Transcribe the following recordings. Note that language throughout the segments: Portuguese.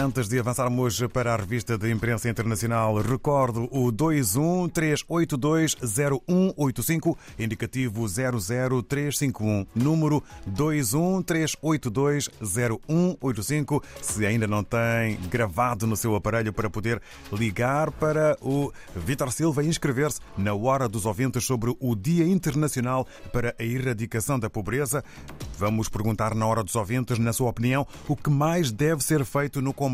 Antes de avançarmos para a revista de imprensa internacional, recordo o 213820185, indicativo 00351, número 213820185, se ainda não tem gravado no seu aparelho para poder ligar para o Vitor Silva e inscrever-se na Hora dos Ouvintes sobre o Dia Internacional para a Erradicação da Pobreza. Vamos perguntar na Hora dos Ouvintes, na sua opinião, o que mais deve ser feito no combate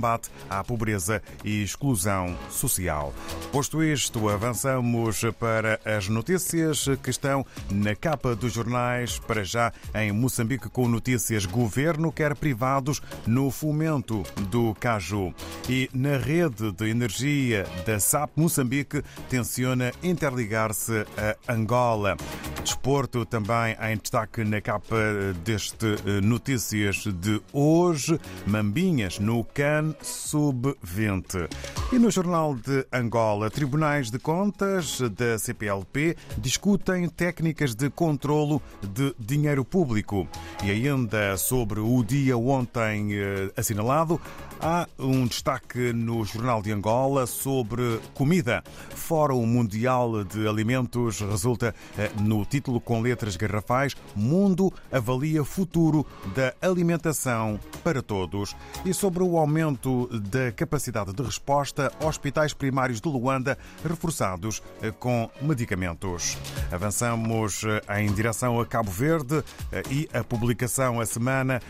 à pobreza e exclusão social. Posto isto, avançamos para as notícias que estão na capa dos jornais, para já em Moçambique, com notícias Governo quer privados no fomento do caju. E na rede de energia da SAP Moçambique tenciona interligar-se a Angola. Desporto também em destaque na capa deste Notícias de hoje. Mambinhas no CAN Sub-20. E no Jornal de Angola, Tribunais de Contas da CPLP discutem técnicas de controlo de dinheiro público. E ainda sobre o dia ontem eh, assinalado, há um destaque no Jornal de Angola sobre comida. Fórum Mundial de Alimentos resulta eh, no título com letras garrafais Mundo avalia futuro da alimentação para todos. E sobre o aumento da capacidade de resposta, hospitais primários de Luanda reforçados eh, com medicamentos. Avançamos eh, em direção a Cabo Verde e a publicação a semana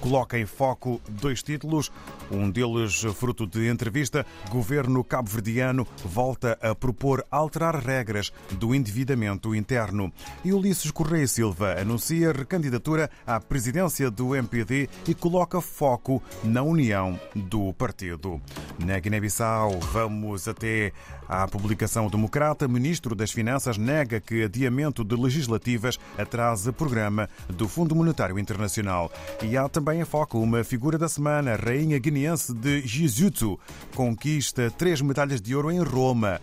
coloca em foco dois títulos. Um deles, fruto de entrevista, governo cabo-verdiano volta a propor alterar regras do endividamento interno. E Ulisses Correia Silva anuncia recandidatura à presidência do MPD e coloca foco na união do partido. Na Guiné-Bissau, vamos até à publicação democrata. Ministro das Finanças nega que adiamento de legislativas atrase programa do Fundo Monetário Internacional. E há também em foco uma figura da semana, a rainha guineense de Jiu-Jitsu, conquista três medalhas de ouro em Roma.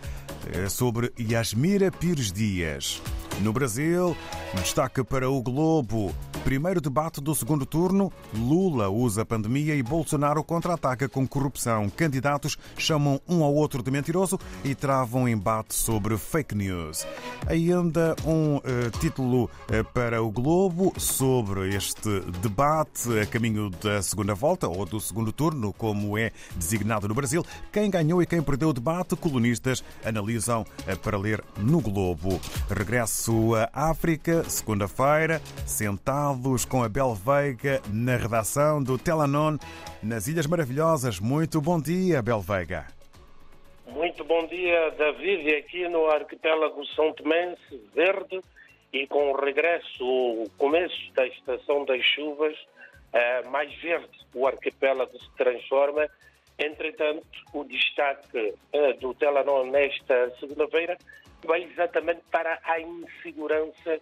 É sobre Yasmira Pires Dias. No Brasil, destaque para o Globo. Primeiro debate do segundo turno: Lula usa a pandemia e Bolsonaro contra-ataca com corrupção. Candidatos chamam um ao outro de mentiroso e travam embate sobre fake news. Ainda um uh, título uh, para o Globo sobre este debate a caminho da segunda volta ou do segundo turno, como é designado no Brasil. Quem ganhou e quem perdeu o debate, colunistas analisam uh, para ler no Globo. Regresso à África, segunda-feira, com a Bel Veiga na redação do Telanon nas Ilhas Maravilhosas. Muito bom dia, Bel Veiga. Muito bom dia, David, aqui no arquipélago São Tomense Verde e com o regresso, o começo da estação das chuvas, eh, mais verde o arquipélago se transforma. Entretanto, o destaque eh, do Telanon nesta segunda-feira vai exatamente para a insegurança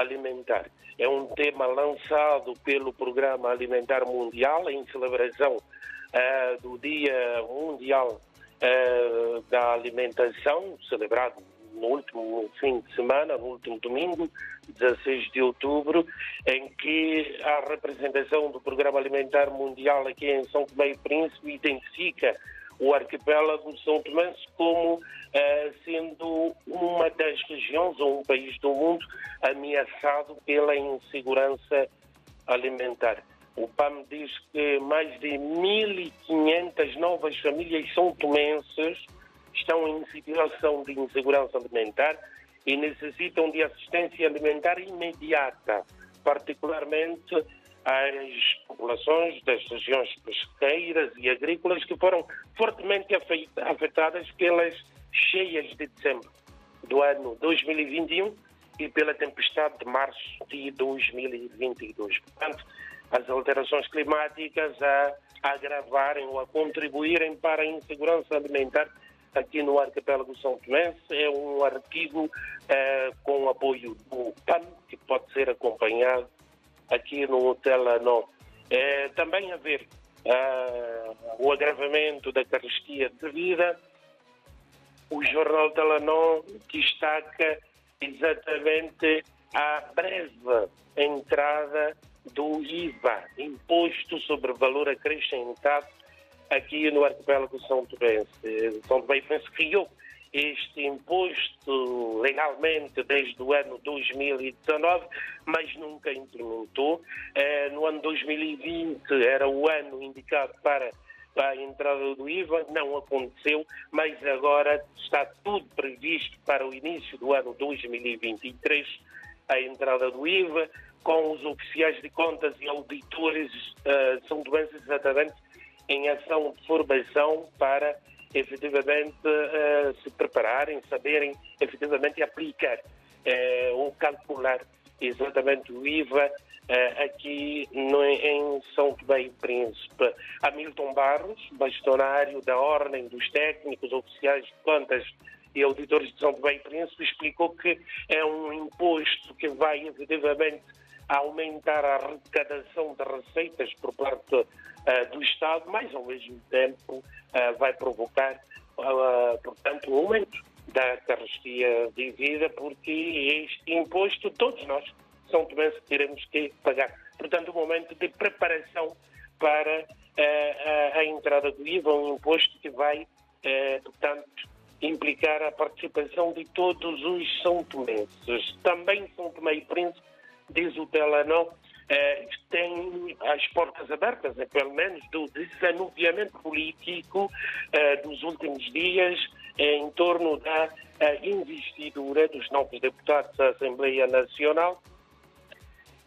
alimentar. É um tema lançado pelo Programa Alimentar Mundial em celebração uh, do Dia Mundial uh, da Alimentação, celebrado no último fim de semana, no último domingo, 16 de outubro, em que a representação do Programa Alimentar Mundial aqui em São Tomé e Príncipe identifica o arquipélago de São Tomé como eh, sendo uma das regiões ou um país do mundo ameaçado pela insegurança alimentar. O PAM diz que mais de 1.500 novas famílias são tomenses estão em situação de insegurança alimentar e necessitam de assistência alimentar imediata, particularmente às populações das regiões pesqueiras e agrícolas que foram fortemente afetadas pelas cheias de dezembro do ano 2021 e pela tempestade de março de 2022. Portanto, as alterações climáticas a agravarem ou a contribuírem para a insegurança alimentar aqui no arquipélago São Tomé. É um artigo eh, com apoio do PAN, que pode ser acompanhado aqui no Telanon. É, também haver uh, o agravamento da carestia de vida. O jornal Telanon destaca exatamente a breve entrada do IVA, Imposto sobre Valor Acrescentado, aqui no arquipélago São Tomé. São Tomé e criou este imposto legalmente desde o ano 2019, mas nunca implementou. Eh, no ano 2020 era o ano indicado para a entrada do IVA, não aconteceu, mas agora está tudo previsto para o início do ano 2023, a entrada do IVA, com os oficiais de contas e auditores, uh, são doenças exatamente em ação de formação para efetivamente uh, se prepararem, saberem efetivamente aplicar uh, ou calcular exatamente o IVA uh, aqui no, em São Tomé e Príncipe. Hamilton Barros, bastonário da Ordem dos Técnicos Oficiais de Contas e Auditores de São Tomé e Príncipe, explicou que é um imposto que vai efetivamente aumentar a arrecadação de receitas por parte uh, do Estado, mas ao mesmo tempo uh, vai provocar, uh, portanto, um aumento da carrasquia de vida, porque este imposto todos nós, São Tomé, teremos que pagar. Portanto, um momento de preparação para a, a, entrada do IVA, um imposto que vai, portanto, implicar a participação de todos os São Tomenses. Também São Tomé e Príncipe diz o Telenor, eh, tem as portas abertas, é, pelo menos, do desanuviamento político eh, dos últimos dias eh, em torno da eh, investidura dos novos deputados da Assembleia Nacional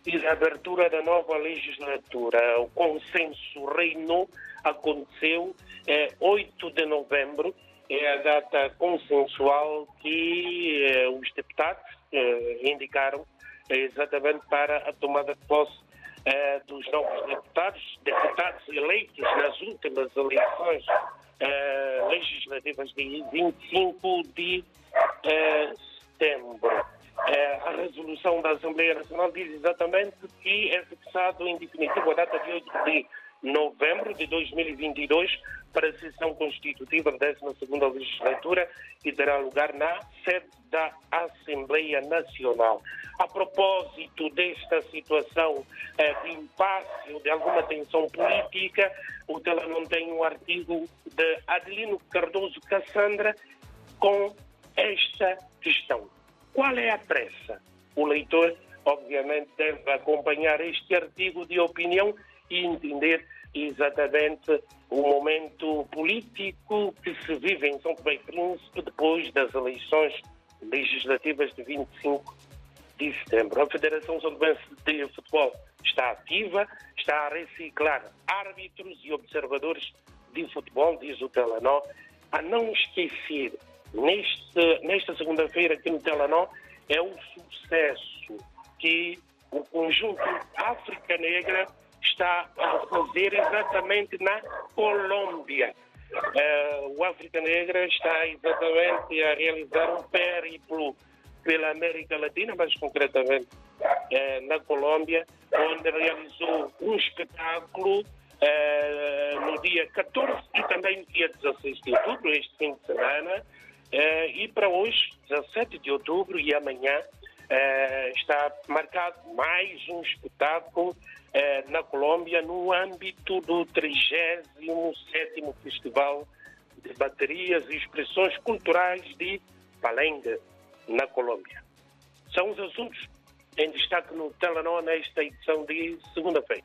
e da abertura da nova legislatura. O consenso reinou, aconteceu 8 de novembro, é a data consensual que os deputados indicaram exatamente para a tomada de posse uh, dos novos deputados, deputados eleitos nas últimas eleições uh, legislativas de 25 de uh, setembro. a resolução da Assembleia Nacional diz exatamente que é fixado em definitivo a data de 8 de novembro de 2022 para a sessão constitutiva da 12ª legislatura que terá lugar na sede da Assembleia Nacional. A propósito desta situação eh, de impasse ou de alguma tensão política, o Telenon tem um artigo de Adelino Cardoso Cassandra com esta questão. Qual é a pressa? O leitor, obviamente, deve acompanhar este artigo de opinião entender exatamente o momento político que se vive em São Tomé e Príncipe depois das eleições legislativas de 25 de setembro. A Federação São Tomé de Futebol está ativa, está a reciclar árbitros e observadores de futebol, diz o Telenor, a não esquecer, neste, nesta segunda-feira aqui no Telenor, é o sucesso que o conjunto África Negra está a fazer exatamente na Colômbia. Uh, o África Negra está exatamente a realizar um périplo pela América Latina, mais concretamente uh, na Colômbia, onde realizou um espetáculo uh, no dia 14 e também no dia 16 de outubro, este fim de semana, e para hoje, 17 de outubro e amanhã, está marcado mais um espetáculo eh, na Colômbia no âmbito do 37º Festival de Baterias e Expressões Culturais de Palenga, na Colômbia. São os assuntos em destaque no Telenor nesta edição de segunda-feira.